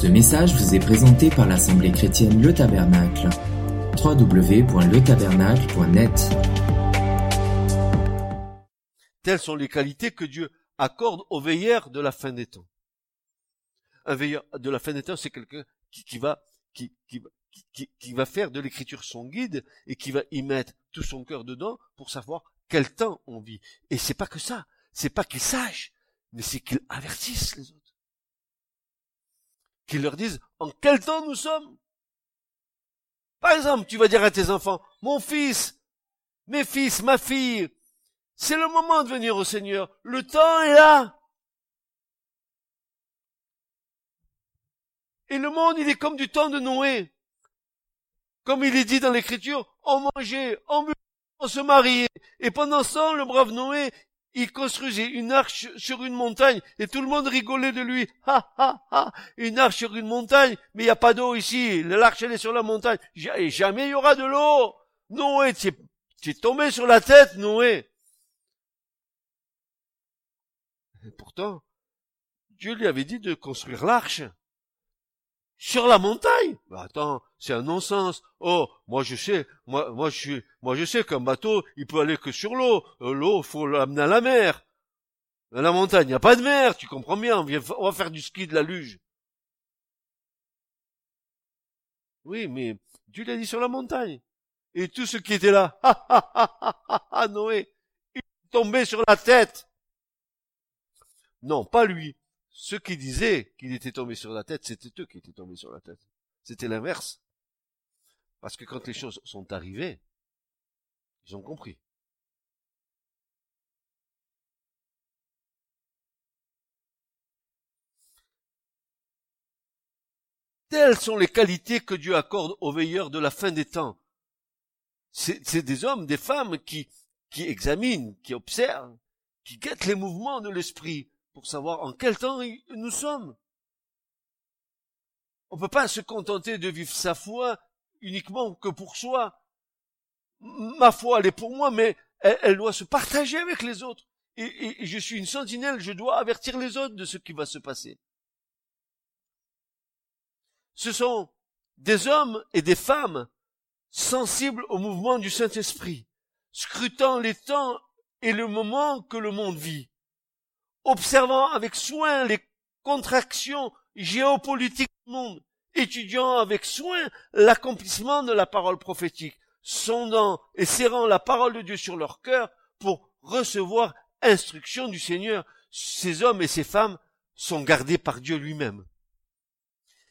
Ce message vous est présenté par l'Assemblée chrétienne Le Tabernacle. www.letabernacle.net Telles sont les qualités que Dieu accorde aux veilleurs de la fin des temps. Un veilleur de la fin des temps, c'est quelqu'un qui, va, qui va faire de l'écriture son guide et qui va y mettre tout son cœur dedans pour savoir quel temps on vit. Et c'est pas que ça. C'est pas qu'il sache, mais c'est qu'il avertisse les autres. Qu'il leur dise en quel temps nous sommes? Par exemple, tu vas dire à tes enfants, mon fils, mes fils, ma fille, c'est le moment de venir au Seigneur. Le temps est là. Et le monde, il est comme du temps de Noé. Comme il est dit dans l'écriture, on mangeait, on buvait, on se mariait. Et pendant ce temps, le brave Noé, il construisait une arche sur une montagne et tout le monde rigolait de lui. Ha ha ha, une arche sur une montagne, mais il n'y a pas d'eau ici. L'arche elle est sur la montagne. Et jamais il y aura de l'eau. Noé, tu es tombé sur la tête, Noé. Et pourtant, Dieu lui avait dit de construire l'arche sur la montagne. Bah attends, c'est un non-sens. Oh, moi je sais, moi, moi je suis, moi je sais qu'un bateau, il peut aller que sur l'eau. Euh, l'eau, faut l'amener à la mer. À la montagne, il n'y a pas de mer, tu comprends bien. On, va faire du ski de la luge. Oui, mais Dieu l'a dit sur la montagne. Et tout ce qui était là, ha ha ha ha ha, Noé, il est tombé sur la tête. Non, pas lui. Ceux qui disaient qu'il était tombé sur la tête, c'était eux qui étaient tombés sur la tête. C'était l'inverse. Parce que quand les choses sont arrivées, ils ont compris. Telles sont les qualités que Dieu accorde aux veilleurs de la fin des temps. C'est des hommes, des femmes qui, qui examinent, qui observent, qui guettent les mouvements de l'esprit, pour savoir en quel temps nous sommes. On ne peut pas se contenter de vivre sa foi uniquement que pour soi. Ma foi, elle est pour moi, mais elle, doit se partager avec les autres. Et, je suis une sentinelle, je dois avertir les autres de ce qui va se passer. Ce sont des hommes et des femmes sensibles au mouvement du Saint-Esprit, scrutant les temps et le moment que le monde vit observant avec soin les contractions géopolitiques du monde, étudiant avec soin l'accomplissement de la parole prophétique, sondant et serrant la parole de Dieu sur leur cœur pour recevoir instruction du Seigneur. Ces hommes et ces femmes sont gardés par Dieu lui-même.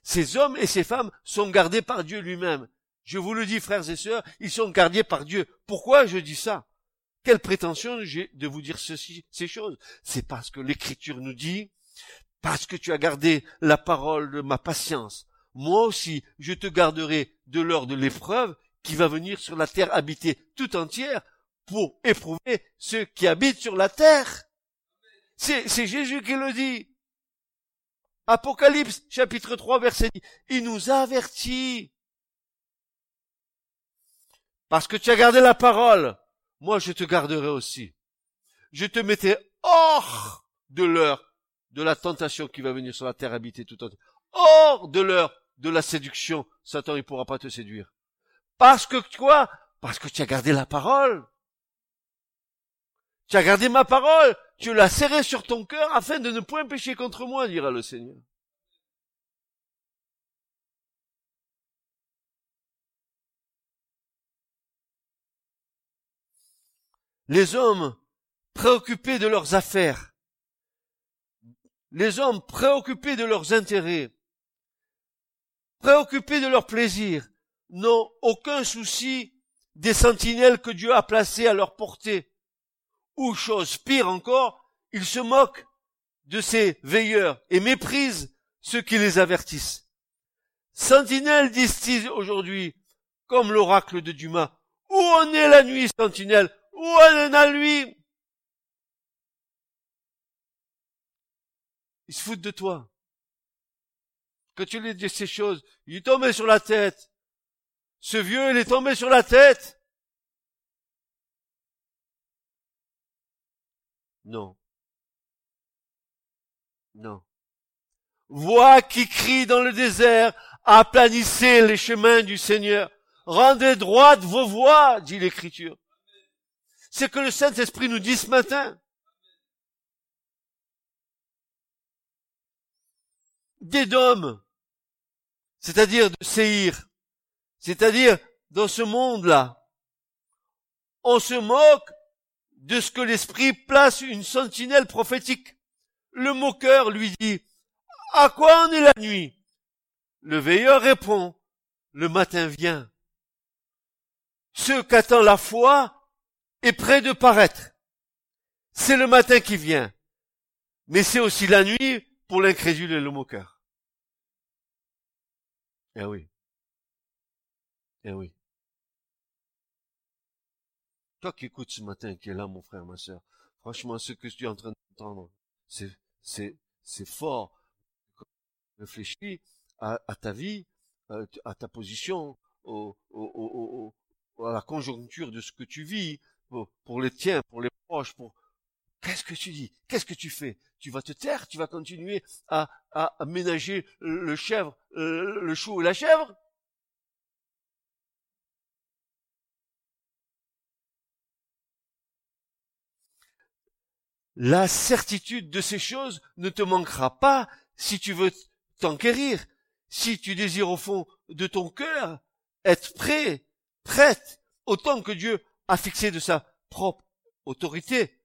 Ces hommes et ces femmes sont gardés par Dieu lui-même. Je vous le dis, frères et sœurs, ils sont gardés par Dieu. Pourquoi je dis ça? Quelle prétention j'ai de vous dire ces choses? C'est parce que l'Écriture nous dit, parce que tu as gardé la parole de ma patience, moi aussi je te garderai de l'heure de l'épreuve qui va venir sur la terre habitée tout entière pour éprouver ceux qui habitent sur la terre. C'est, Jésus qui le dit. Apocalypse chapitre 3 verset 10. Il nous avertit. Parce que tu as gardé la parole moi je te garderai aussi. Je te mettrai hors de l'heure de la tentation qui va venir sur la terre habitée tout entière. Hors de l'heure de la séduction. Satan, il pourra pas te séduire. Parce que quoi? Parce que tu as gardé la parole. Tu as gardé ma parole. Tu l'as serrée sur ton cœur afin de ne point pécher contre moi, dira le Seigneur. Les hommes préoccupés de leurs affaires, les hommes préoccupés de leurs intérêts, préoccupés de leurs plaisirs, n'ont aucun souci des sentinelles que Dieu a placées à leur portée. Ou chose pire encore, ils se moquent de ces veilleurs et méprisent ceux qui les avertissent. Sentinelle, disent-ils aujourd'hui, comme l'oracle de Dumas. Où en est la nuit, sentinelle? Où en a lui? Il se fout de toi. Quand tu lui dis ces choses, il est tombé sur la tête. Ce vieux, il est tombé sur la tête. Non. Non. Voix qui crie dans le désert, aplanissez les chemins du Seigneur. Rendez droite vos voies, dit l'Écriture. C'est que le Saint-Esprit nous dit ce matin. D'Édom, c'est-à-dire de Séhir, c'est-à-dire dans ce monde-là, on se moque de ce que l'Esprit place une sentinelle prophétique. Le moqueur lui dit, à quoi en est la nuit? Le veilleur répond, le matin vient. Ce qu'attend la foi est près de paraître. C'est le matin qui vient. Mais c'est aussi la nuit pour l'incrédule et le moqueur. Eh oui. Eh oui. Toi qui écoutes ce matin, qui est là, mon frère, ma soeur, franchement, ce que tu es en train d'entendre, c'est, c'est, c'est fort. Réfléchis à, à ta vie, à, ta position, au, au, au, à la conjoncture de ce que tu vis, pour, les tiens, pour les proches, pour, Qu'est-ce que tu dis? Qu'est-ce que tu fais? Tu vas te taire? Tu vas continuer à, ménager le chèvre, euh, le chou et la chèvre? La certitude de ces choses ne te manquera pas si tu veux t'enquérir, si tu désires au fond de ton cœur être prêt, prête, autant que Dieu a fixé de sa propre autorité.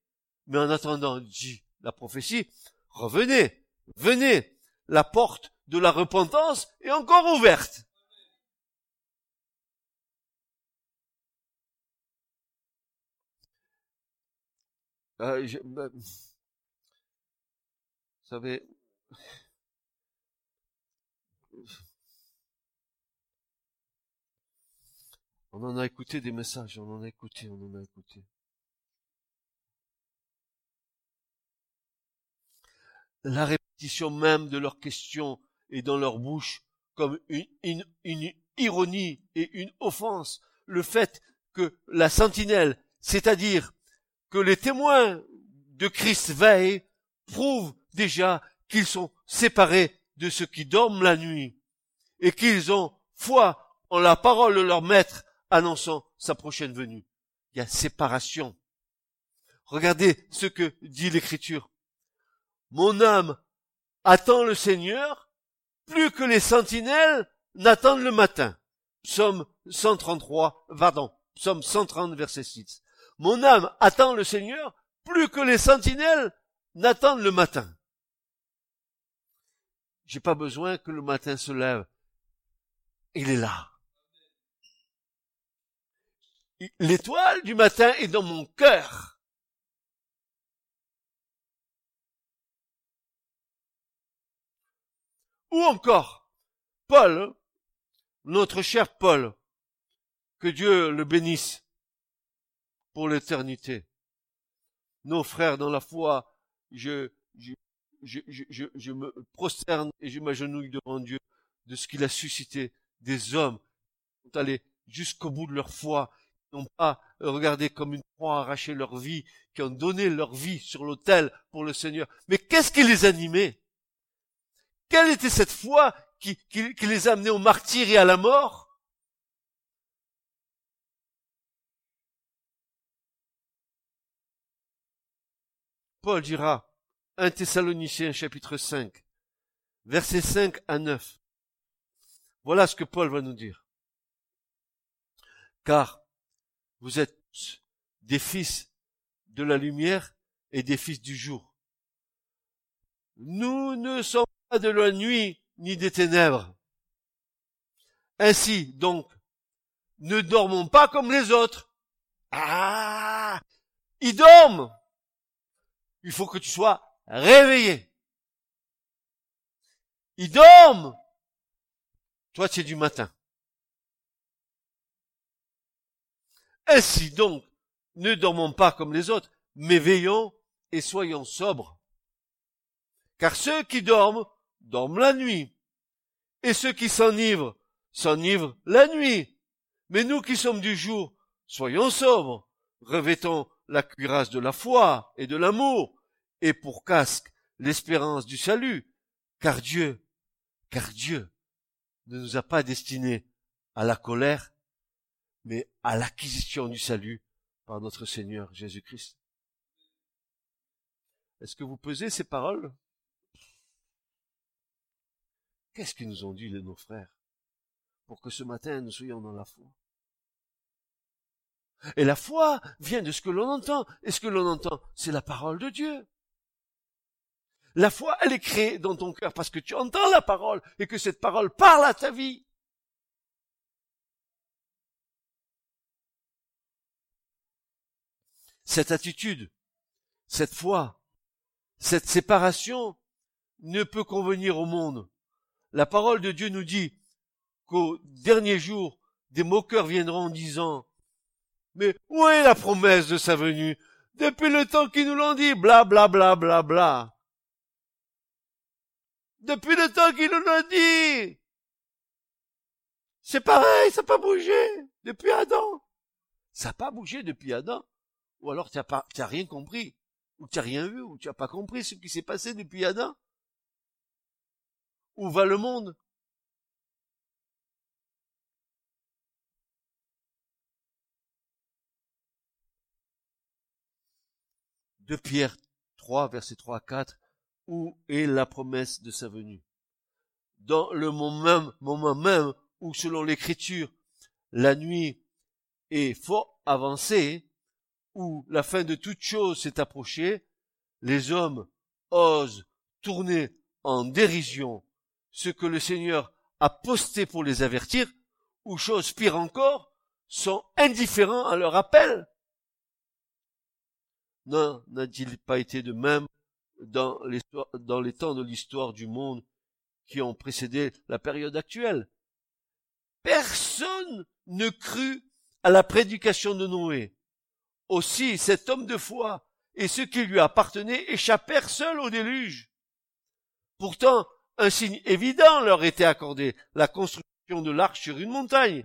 Mais en attendant, dit la prophétie, revenez, venez, la porte de la repentance est encore ouverte. Euh, ben, vous savez, on en a écouté des messages, on en a écouté, on en a écouté. la répétition même de leurs questions est dans leur bouche comme une, ironie et une offense. Le fait que la sentinelle, c'est-à-dire que les témoins de Christ veillent, prouve déjà qu'ils sont séparés de ceux qui dorment la nuit et qu'ils ont foi en la parole de leur maître annonçant sa prochaine venue. Il y a séparation. Regardez ce que dit l'écriture. Mon âme attend le Seigneur plus que les sentinelles n'attendent le matin. Psaume 133, pardon, Psaume 130, verset 6. Mon âme attend le Seigneur plus que les sentinelles n'attendent le matin. J'ai pas besoin que le matin se lève. Il est là. L'étoile du matin est dans mon cœur. Ou encore, Paul, notre cher Paul, que Dieu le bénisse pour l'éternité. Nos frères dans la foi, je, je, je, je, me prosterne et je m'agenouille devant Dieu de ce qu'il a suscité des hommes qui sont allés jusqu'au bout de leur foi, n'ont pas regardé comme une proie arraché leur vie, qui ont donné leur vie sur l'autel pour le Seigneur. Mais qu'est-ce qui les animait? Quelle était cette foi qui, les a amenés au martyr et à la mort? Paul dira, 1 Thessaloniciens chapitre 5, versets 5 à 9. Voilà ce que Paul va nous dire. Car vous êtes des fils de la lumière et des fils du jour. Nous ne sommes de la nuit ni des ténèbres. Ainsi, donc, ne dormons pas comme les autres. Ah, ils dorment. Il faut que tu sois réveillé. Ils dorment. Toi, tu es du matin. Ainsi donc, ne dormons pas comme les autres, mais veillons et soyons sobres. Car ceux qui dorment dorment la nuit. Et ceux qui s'enivrent, s'enivrent la nuit. Mais nous qui sommes du jour, soyons sobres, revêtons la cuirasse de la foi et de l'amour, et pour casque l'espérance du salut. Car Dieu, car Dieu ne nous a pas destinés à la colère, mais à l'acquisition du salut par notre Seigneur Jésus-Christ. Est-ce que vous pesez ces paroles? Qu'est-ce qu'ils nous ont dit nos frères pour que ce matin nous soyons dans la foi? Et la foi vient de ce que l'on entend. Et ce que l'on entend, c'est la parole de Dieu. La foi, elle est créée dans ton cœur parce que tu entends la parole et que cette parole parle à ta vie. Cette attitude, cette foi, cette séparation ne peut convenir au monde. La parole de Dieu nous dit qu'au dernier jour, des moqueurs viendront en disant, mais où est la promesse de sa venue? Depuis le temps qu'ils nous l'ont dit, bla bla bla bla bla. Depuis le temps qu'ils nous l'ont dit. C'est pareil, ça n'a pas bougé depuis Adam. Ça n'a pas bougé depuis Adam. Ou alors tu n'as rien compris. Ou tu n'as rien vu, ou tu n'as pas compris ce qui s'est passé depuis Adam. Où va le monde? De Pierre 3, verset 3 à 4, où est la promesse de sa venue? Dans le moment moment même où, selon l'écriture, la nuit est fort avancée, où la fin de toute chose s'est approchée, les hommes osent tourner en dérision ce que le Seigneur a posté pour les avertir, ou chose pire encore, sont indifférents à leur appel. Non, n'a-t-il pas été de même dans les, dans les temps de l'histoire du monde qui ont précédé la période actuelle? Personne ne crut à la prédication de Noé. Aussi, cet homme de foi et ceux qui lui appartenaient échappèrent seuls au déluge. Pourtant, un signe évident leur était accordé, la construction de l'arche sur une montagne.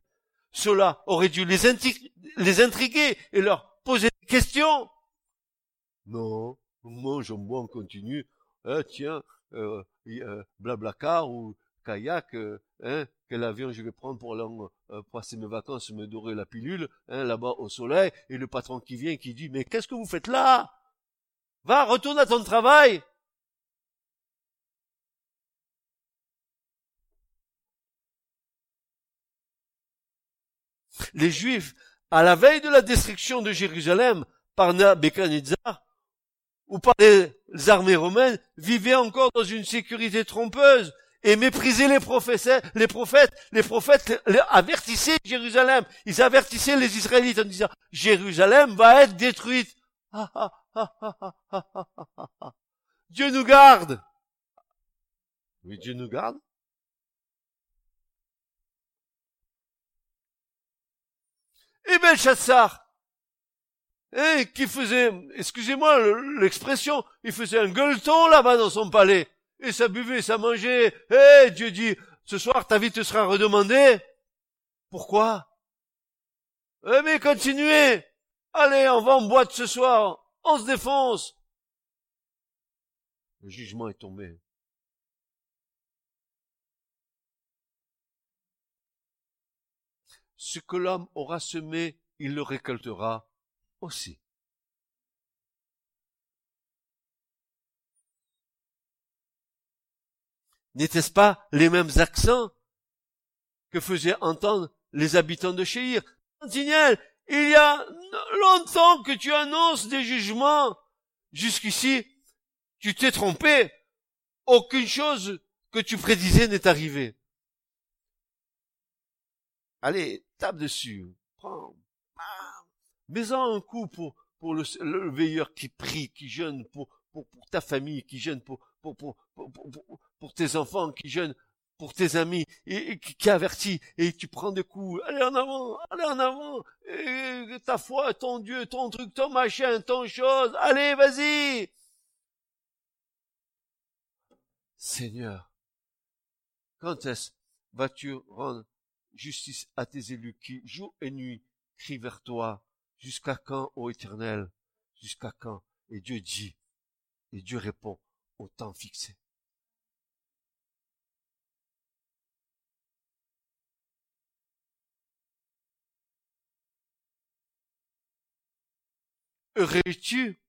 Cela aurait dû les, intriguer et leur poser des questions. Non, moi je on continue. Ah, tiens, euh, euh, blablacar ou kayak, euh, hein, quel avion je vais prendre pour aller euh, passer mes vacances, me dorer la pilule, hein, là-bas au soleil, et le patron qui vient qui dit, mais qu'est-ce que vous faites là? Va, retourne à ton travail. Les Juifs, à la veille de la destruction de Jérusalem par Nebuchadnezzar, ou par les armées romaines, vivaient encore dans une sécurité trompeuse et méprisaient les prophètes, les prophètes, les prophètes avertissaient Jérusalem, ils avertissaient les Israélites en disant, Jérusalem va être détruite. Dieu nous garde. Oui, Dieu nous garde. Et Belshazzar, hein, qui faisait, excusez-moi l'expression, il faisait un gueuleton là-bas dans son palais. Et ça buvait, ça mangeait. Eh, Dieu dit, ce soir ta vie te sera redemandée. Pourquoi? Eh mais continuez. Allez, on va en boîte ce soir. On se défonce. Le jugement est tombé. ce que l'homme aura semé, il le récoltera aussi. N'était-ce pas les mêmes accents que faisaient entendre les habitants de Chéhir Sentinelle, il y a longtemps que tu annonces des jugements. Jusqu'ici, tu t'es trompé. Aucune chose que tu prédisais n'est arrivée. Allez, tape dessus. Prends. Mets-en un coup pour, pour le, le, veilleur qui prie, qui jeûne pour, pour ta famille, qui jeûne pour, pour, tes enfants, qui jeûne pour tes amis, et, qui, avertit, et tu prends des coups, allez en avant, allez en avant, ta foi, ton Dieu, ton truc, ton machin, ton chose, allez, vas-y. Seigneur, quand est-ce vas-tu rendre justice à tes élus qui, jour et nuit, crient vers toi? Jusqu'à quand, ô Éternel? Jusqu'à quand? Et Dieu dit, et Dieu répond au temps fixé. Heureux-tu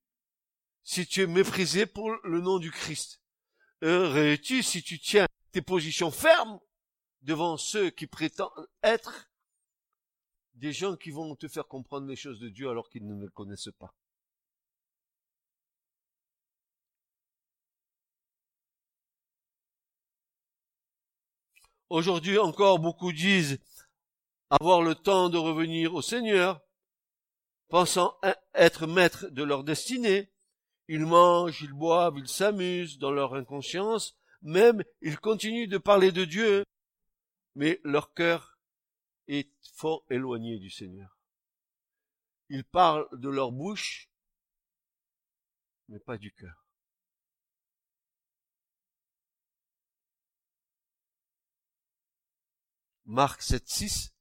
si tu es méprisé pour le nom du Christ? Heureux-tu si tu tiens tes positions fermes devant ceux qui prétendent être des gens qui vont te faire comprendre les choses de Dieu alors qu'ils ne le connaissent pas? Aujourd'hui encore, beaucoup disent avoir le temps de revenir au Seigneur, pensant être maîtres de leur destinée. Ils mangent, ils boivent, ils s'amusent dans leur inconscience, même ils continuent de parler de Dieu, mais leur cœur est fort éloigné du Seigneur. Ils parlent de leur bouche, mais pas du cœur. Marc 7, 6.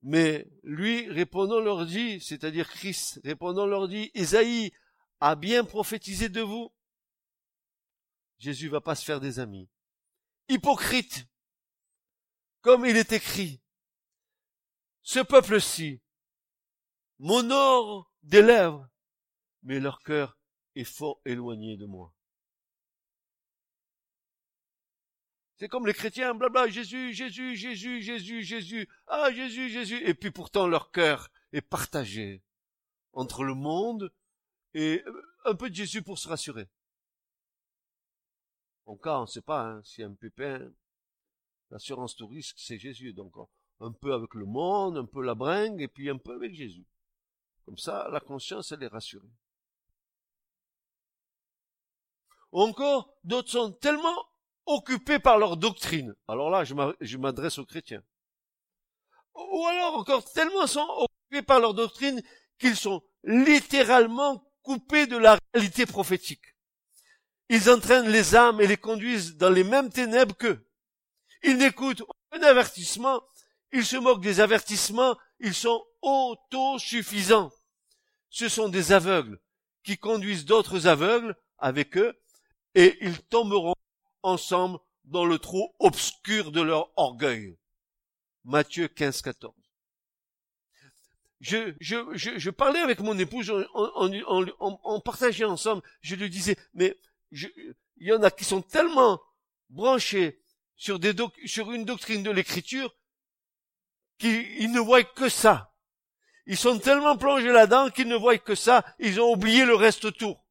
Mais lui, répondant, leur dit, c'est-à-dire Christ, répondant, leur dit, Isaïe a bien prophétisé de vous. Jésus va pas se faire des amis. Hypocrite, comme il est écrit, ce peuple-ci m'honore des lèvres, mais leur cœur est fort éloigné de moi. C'est comme les chrétiens, blabla, Jésus, Jésus, Jésus, Jésus, Jésus, ah Jésus, Jésus. Et puis pourtant leur cœur est partagé entre le monde et un peu de Jésus pour se rassurer. En cas, on ne sait pas hein, si un pépin, l'assurance tout risque, c'est Jésus. Donc un peu avec le monde, un peu la bringue, et puis un peu avec Jésus. Comme ça, la conscience, elle est rassurée. Encore, d'autres sont tellement occupés par leur doctrine. Alors là, je m'adresse aux chrétiens. Ou alors encore tellement sont occupés par leur doctrine qu'ils sont littéralement coupés de la réalité prophétique. Ils entraînent les âmes et les conduisent dans les mêmes ténèbres qu'eux. Ils n'écoutent aucun avertissement, ils se moquent des avertissements, ils sont autosuffisants. Ce sont des aveugles qui conduisent d'autres aveugles avec eux et ils tomberont ensemble dans le trou obscur de leur orgueil. Matthieu 15, 14. Je, je, je, parlais avec mon épouse, on, partageait ensemble, je lui disais, mais il y en a qui sont tellement branchés sur, des sur une doctrine de l'écriture qu'ils ne voient que ça. Ils sont tellement plongés là-dedans qu'ils ne voient que ça, ils ont oublié le reste autour.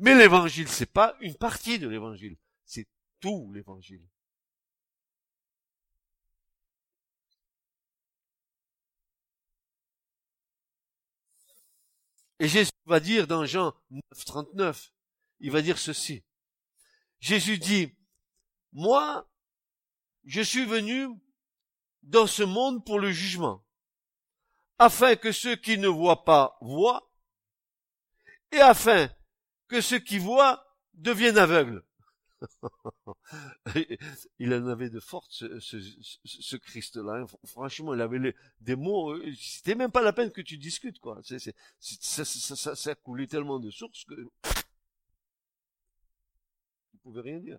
Mais l'évangile, c'est pas une partie de l'évangile, c'est tout l'évangile. Et Jésus va dire dans Jean 9, 39, il va dire ceci. Jésus dit, moi, je suis venu dans ce monde pour le jugement, afin que ceux qui ne voient pas voient, et afin que ceux qui voient deviennent aveugles. il en avait de fortes, ce, Christ-là. Hein. Franchement, il avait des mots. Euh, c'était même pas la peine que tu discutes, quoi. ça, ça, ça, coulait tellement de sources que tu pouvais rien dire.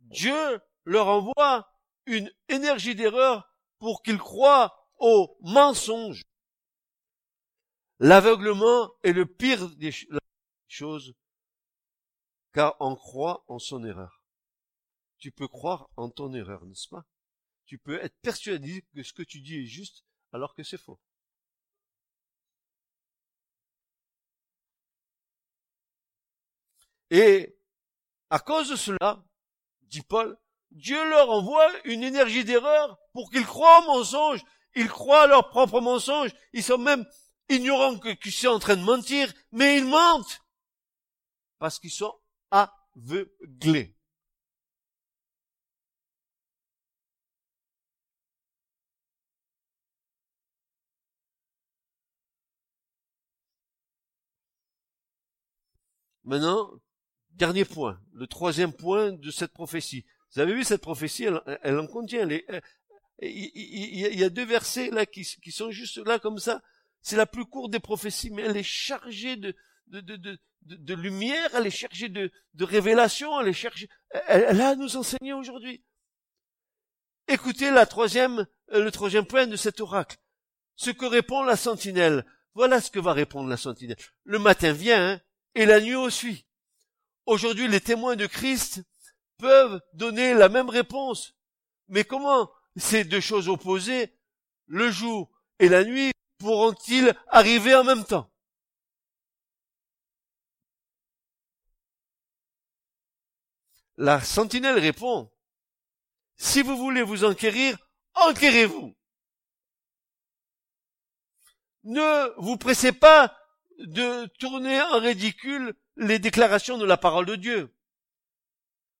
Dieu leur envoie une énergie d'erreur pour qu'ils croient au mensonge. L'aveuglement est le pire des choses, car on croit en son erreur. Tu peux croire en ton erreur, n'est-ce pas? Tu peux être persuadé que ce que tu dis est juste alors que c'est faux. Et à cause de cela, dit Paul, Dieu leur envoie une énergie d'erreur pour qu'ils croient au mensonge. Ils croient à leur propre mensonge. Ils sont même ignorant que tu es en train de mentir, mais ils mentent parce qu'ils sont aveuglés. Maintenant, dernier point, le troisième point de cette prophétie. Vous avez vu cette prophétie, elle, en contient. il, y a deux versets là qui sont juste là comme ça. C'est la plus courte des prophéties, mais elle est chargée de, de, lumière, elle est chargée de, de révélation, elle est chargée, elle, a à nous enseigner aujourd'hui. Écoutez la troisième, euh, le troisième point de cet oracle. Ce que répond la sentinelle. Voilà ce que va répondre la sentinelle. Le matin vient, hein, et la nuit aussi. Aujourd'hui, les témoins de Christ peuvent donner la même réponse. Mais comment? Ces deux choses opposées, le jour et la nuit, pourront-ils arriver en même temps? La sentinelle répond, si vous voulez vous enquérir, enquérez-vous. Ne vous pressez pas de tourner en ridicule les déclarations de la parole de Dieu.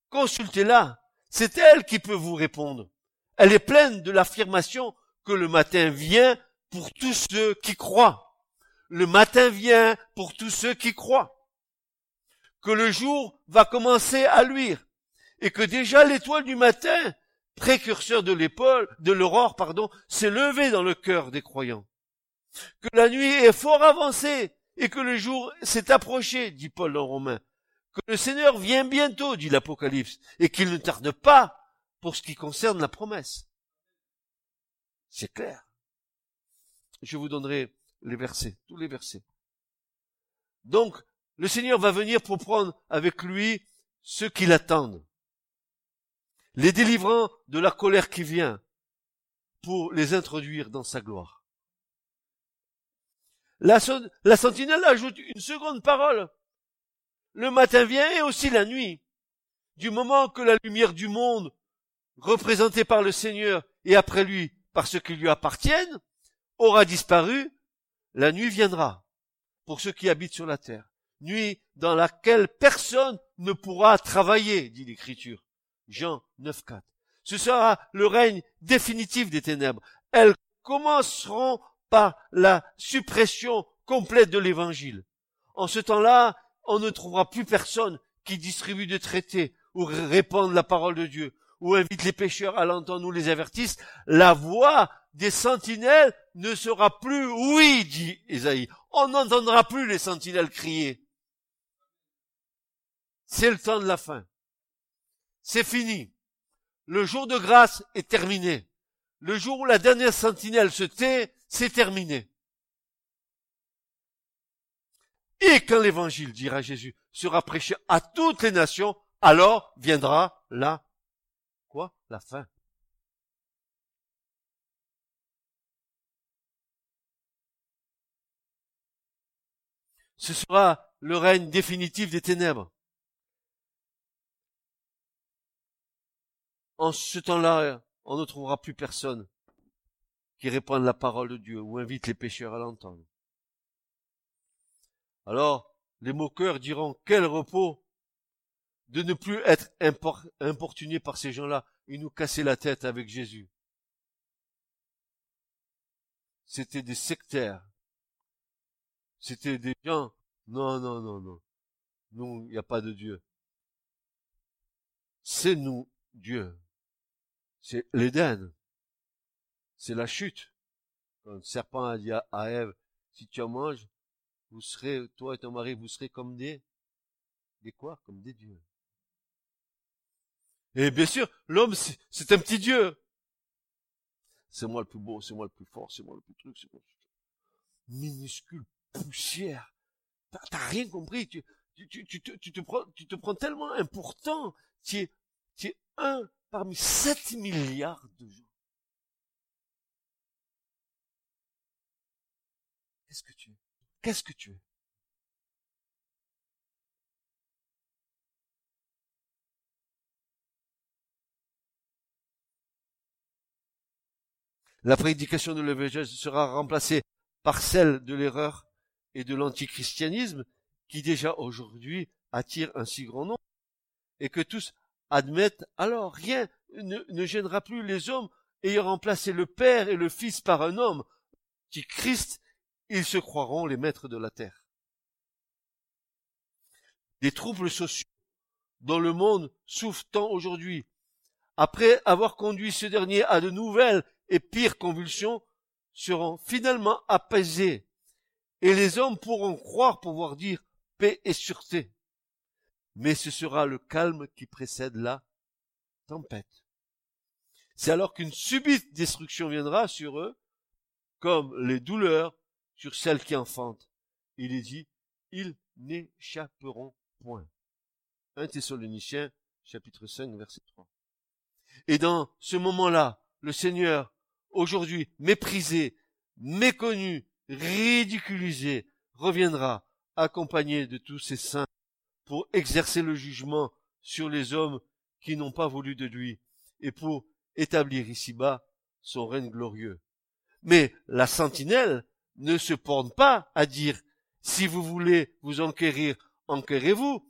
Consultez-la. C'est elle qui peut vous répondre. Elle est pleine de l'affirmation que le matin vient pour tous ceux qui croient. Le matin vient pour tous ceux qui croient. Que le jour va commencer à luire et que déjà l'étoile du matin, précurseur de l'épaule, de l'aurore, pardon, s'est levée dans le cœur des croyants. Que la nuit est fort avancée et que le jour s'est approché, dit Paul en Romain. Que le Seigneur vient bientôt, dit l'Apocalypse, et qu'il ne tarde pas pour ce qui concerne la promesse. C'est clair. Je vous donnerai les versets, tous les versets. Donc, le Seigneur va venir pour prendre avec lui ceux qui l'attendent les délivrant de la colère qui vient pour les introduire dans sa gloire. La, sentinelle ajoute une seconde parole. Le matin vient et aussi la nuit. Du moment que la lumière du monde, représentée par le Seigneur et après lui par ceux qui lui appartiennent, aura disparu, la nuit viendra pour ceux qui habitent sur la terre. Nuit dans laquelle personne ne pourra travailler, dit l'Écriture. Jean 9.4. Ce sera le règne définitif des ténèbres. Elles commenceront par la suppression complète de l'évangile. En ce temps-là, on ne trouvera plus personne qui distribue des traités ou répande la parole de Dieu ou invite les pécheurs à l'entendre ou les avertisse. La voix des sentinelles ne sera plus oui, dit Isaïe. On n'entendra plus les sentinelles crier. C'est le temps de la fin c'est fini. Le jour de grâce est terminé. Le jour où la dernière sentinelle se tait, c'est terminé. Et quand l'évangile, dira Jésus, sera prêché à toutes les nations, alors viendra la, quoi? La fin. Ce sera le règne définitif des ténèbres. en ce temps-là, on ne trouvera plus personne qui répande la parole de Dieu ou invite les pécheurs à l'entendre. Alors, les moqueurs diront, quel repos de ne plus être importunés par ces gens-là et nous casser la tête avec Jésus. C'était des sectaires. C'était des gens, non, non, non, non. Non, il n'y a pas de Dieu. C'est nous, Dieu. C'est l'Éden. C'est la chute. Quand le serpent a dit à Ève, si tu en manges, vous serez, toi et ton mari, vous serez comme des, des quoi? Comme des dieux. Et bien sûr, l'homme, c'est un petit dieu. C'est moi le plus beau, c'est moi le plus fort, c'est moi le plus truc, c'est moi le minuscule poussière. T'as rien compris. Tu, tu, tu, tu, te, tu, te prends, tu te prends tellement important. Tu es, tu es un parmi 7 milliards de gens. Qu'est-ce que tu es? Qu'est-ce que tu es? La prédication de l'évangile sera remplacée par celle de l'erreur et de l'antichristianisme qui déjà aujourd'hui attire un si grand nombre et que tous admettent, alors rien ne, gênera plus les hommes ayant remplacé le Père et le Fils par un homme, qui Christ, ils se croiront les maîtres de la terre. Des troubles sociaux dont le monde souffre tant aujourd'hui, après avoir conduit ce dernier à de nouvelles et pires convulsions, seront finalement apaisés, et les hommes pourront croire pouvoir dire paix et sûreté mais ce sera le calme qui précède la tempête. C'est alors qu'une subite destruction viendra sur eux, comme les douleurs sur celles qui enfantent. Il est dit, ils n'échapperont point. 1 Thessaloniciens, chapitre 5, verset 3. Et dans ce moment-là, le Seigneur, aujourd'hui méprisé, méconnu, ridiculisé, reviendra accompagné de tous ses saints pour exercer le jugement sur les hommes qui n'ont pas voulu de lui et pour établir ici-bas son règne glorieux. Mais la sentinelle ne se porte pas à dire si vous voulez vous enquérir, enquérez-vous.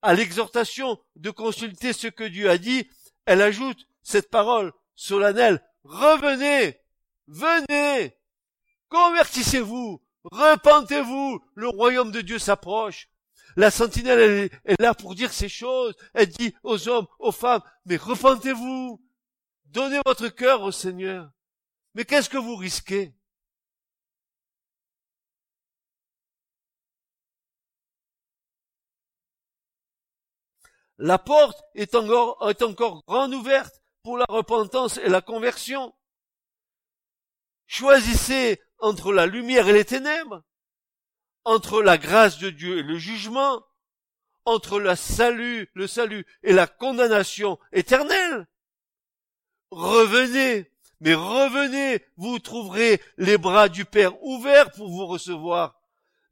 À l'exhortation de consulter ce que Dieu a dit, elle ajoute cette parole solennelle, revenez, venez, convertissez-vous, repentez-vous, le royaume de Dieu s'approche. La sentinelle est là pour dire ces choses. Elle dit aux hommes, aux femmes, mais repentez-vous, donnez votre cœur au Seigneur. Mais qu'est-ce que vous risquez? La porte est encore, est encore grande ouverte pour la repentance et la conversion. Choisissez entre la lumière et les ténèbres, entre la grâce de Dieu et le jugement, entre le salut, et la condamnation éternelle. Revenez, mais revenez, vous trouverez les bras du Père ouverts pour vous recevoir.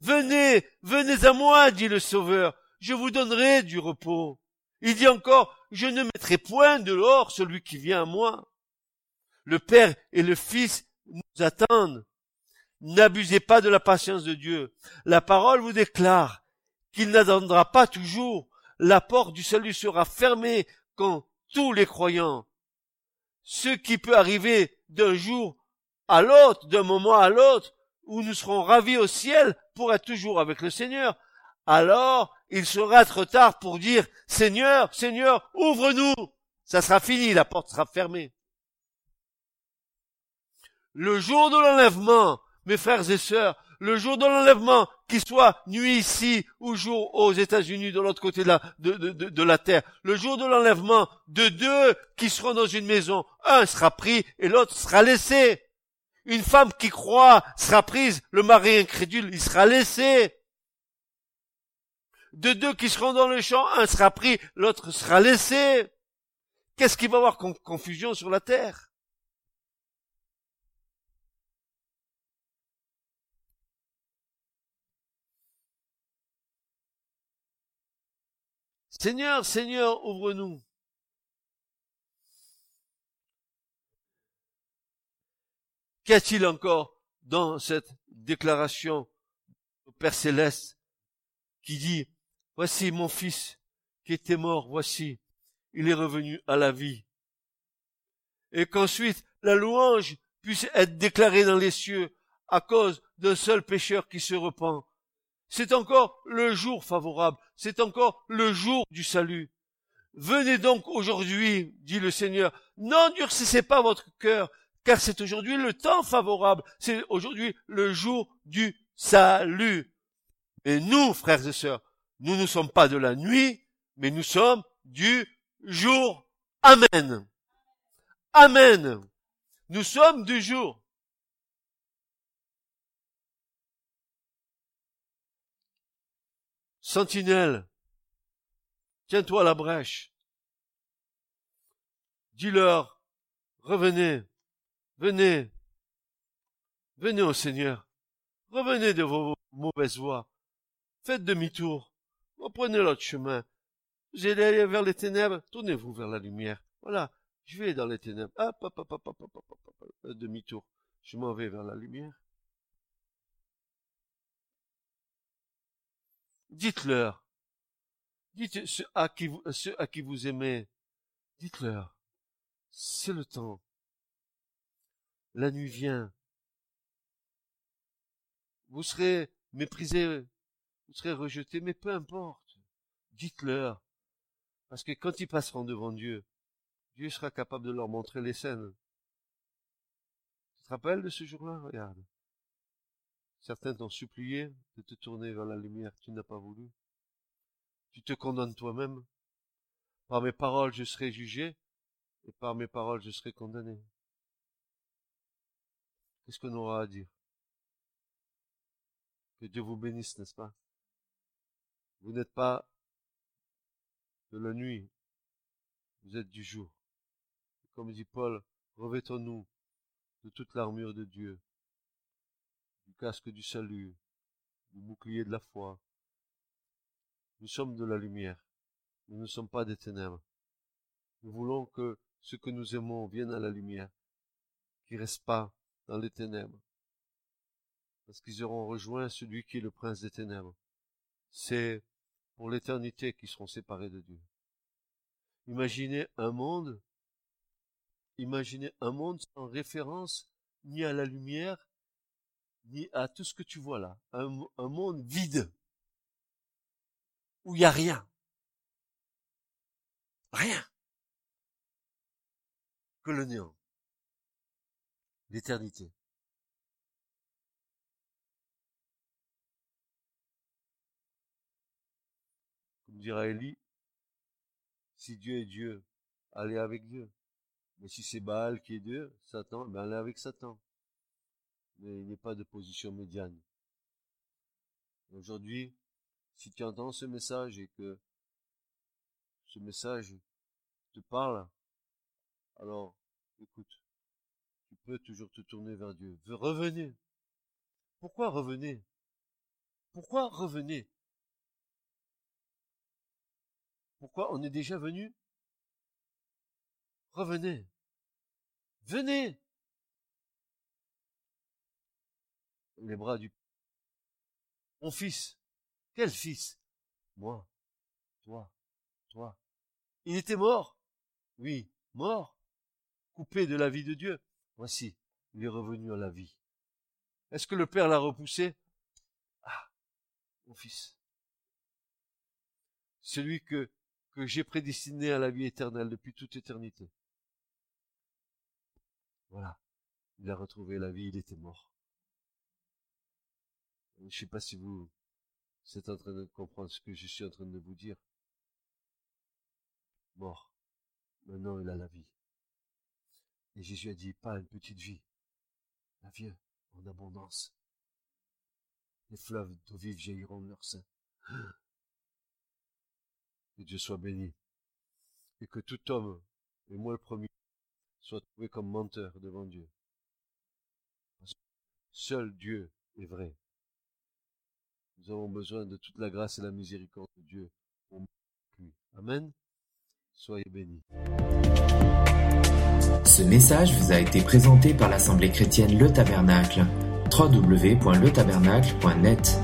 Venez, venez à moi, dit le Sauveur, je vous donnerai du repos. Il dit encore, je ne mettrai point de l'or celui qui vient à moi. Le Père et le Fils attendent. N'abusez pas de la patience de Dieu. La parole vous déclare qu'il n'attendra pas toujours. La porte du salut sera fermée quand tous les croyants, ce qui peut arriver d'un jour à l'autre, d'un moment à l'autre, où nous serons ravis au ciel pour être toujours avec le Seigneur, alors il sera trop tard pour dire Seigneur, Seigneur, ouvre-nous. Ça sera fini, la porte sera fermée. Le jour de l'enlèvement, mes frères et sœurs, le jour de l'enlèvement, qu'il soit nuit ici ou jour aux États-Unis de l'autre côté de la, terre, le jour de l'enlèvement de deux qui seront dans une maison, un sera pris et l'autre sera laissé. Une femme qui croit sera prise, le mari incrédule, il sera laissé de deux qui seront dans le champ, un sera pris, l'autre sera laissé. Qu'est-ce qu'il va y avoir confusion sur la terre? Seigneur, Seigneur, ouvre-nous. Qu'y a-t-il encore dans cette déclaration au Père céleste qui dit Voici mon fils qui était mort, voici, il est revenu à la vie. Et qu'ensuite la louange puisse être déclarée dans les cieux à cause d'un seul pécheur qui se repent. C'est encore le jour favorable, c'est encore le jour du salut. Venez donc aujourd'hui, dit le Seigneur, n'endurcissez pas votre cœur, car c'est aujourd'hui le temps favorable, c'est aujourd'hui le jour du salut. Et nous, frères et sœurs, nous ne sommes pas de la nuit, mais nous sommes du jour. Amen. Amen. Nous sommes du jour. Sentinelle, tiens-toi à la brèche. Dis-leur, revenez, venez, venez au Seigneur, revenez de vos mauvaises voies, faites demi-tour, Reprenez l'autre chemin. Vous allez vers les ténèbres, tournez-vous vers la lumière. Voilà, je vais dans les ténèbres. Hop, hop, hop, hop, hop, hop, hop, demi-tour. Je m'en vais vers la lumière. Dites-leur. Dites ceux à qui vous, aimez. Dites-leur. C'est le temps. La nuit vient. Vous serez méprisés vous serez rejeté, mais peu importe. Dites-leur. Parce que quand ils passeront devant Dieu, Dieu sera capable de leur montrer les scènes. Tu te rappelles de ce jour-là? Regarde. Certains t'ont supplié de te tourner vers la lumière, tu n'as pas voulu. Tu te condamnes toi-même. Par mes paroles, je serai jugé. et par mes paroles je serai condamné. Qu'est-ce qu'on aura à dire? Que Dieu vous bénisse, n'est-ce pas? Vous n'êtes pas de la nuit, vous êtes du jour. Comme dit Paul, revêtons-nous de toute l'armure de Dieu, casque du salut, du bouclier de la foi. Nous sommes de la lumière, nous ne sommes pas des ténèbres. Nous voulons que ce que nous aimons vienne à la lumière, qui reste pas dans les ténèbres. Parce qu'ils auront rejoint celui qui est le prince des ténèbres. C'est pour l'éternité qu'ils seront séparés de Dieu. Imaginez un monde, imaginez un monde sans référence ni à la lumière, ni à tout ce que tu vois là. Un, monde vide, où il n'y a rien. Rien. Que le néant l'éternité. Comme dira Élie, si Dieu est Dieu, allez avec Dieu. Mais si c'est Baal qui est Dieu, Satan, ben allez avec Satan. Mais il n'est pas de position médiane. Aujourd'hui, si tu entends ce message et que ce message te parle, alors écoute, tu peux toujours te tourner vers Dieu. Revenez. Pourquoi revenez? Pourquoi revenez? Pourquoi on est déjà venu? Revenez. Venez. Les bras du... Mon fils. Quel fils? Moi. Toi. Toi. Il était mort? Oui, mort. Coupé de la vie de Dieu. Voici, il est revenu à la vie. Est-ce que le Père l'a repoussé? Ah, mon fils. Celui que, que j'ai prédestiné à la vie éternelle depuis toute éternité. Voilà. Il a retrouvé la vie, il était mort. Je sais pas si vous, êtes en train de comprendre ce que je suis en train de vous dire. Mort. Maintenant, il a la vie. Et Jésus a dit, pas une petite vie, la vie en abondance. Les fleuves d'eau vive jailliront de leur sein. Que Dieu soit béni. Et que tout homme, et moi le premier, soit trouvé comme menteur devant Dieu. seul Dieu est vrai. Nous avons besoin de toute la grâce et la miséricorde de Dieu. Amen. Soyez bénis. Ce message vous a été présenté par l'Assemblée chrétienne Le Tabernacle. www.letabernacle.net